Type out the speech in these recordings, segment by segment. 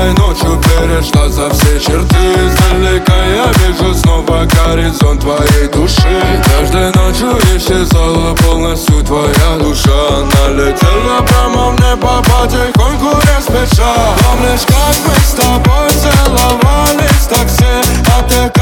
Темной ночью перешла за все черты. Издалека я вижу снова горизонт твоей души. Каждой ночью исчезала полностью твоя душа. Налетела прямо в небо, потихоньку не спеша Помнишь, как мы с тобой целовались в такси, а ты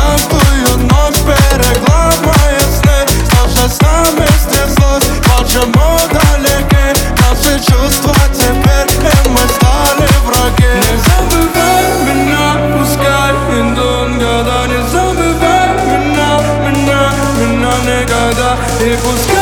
buscar.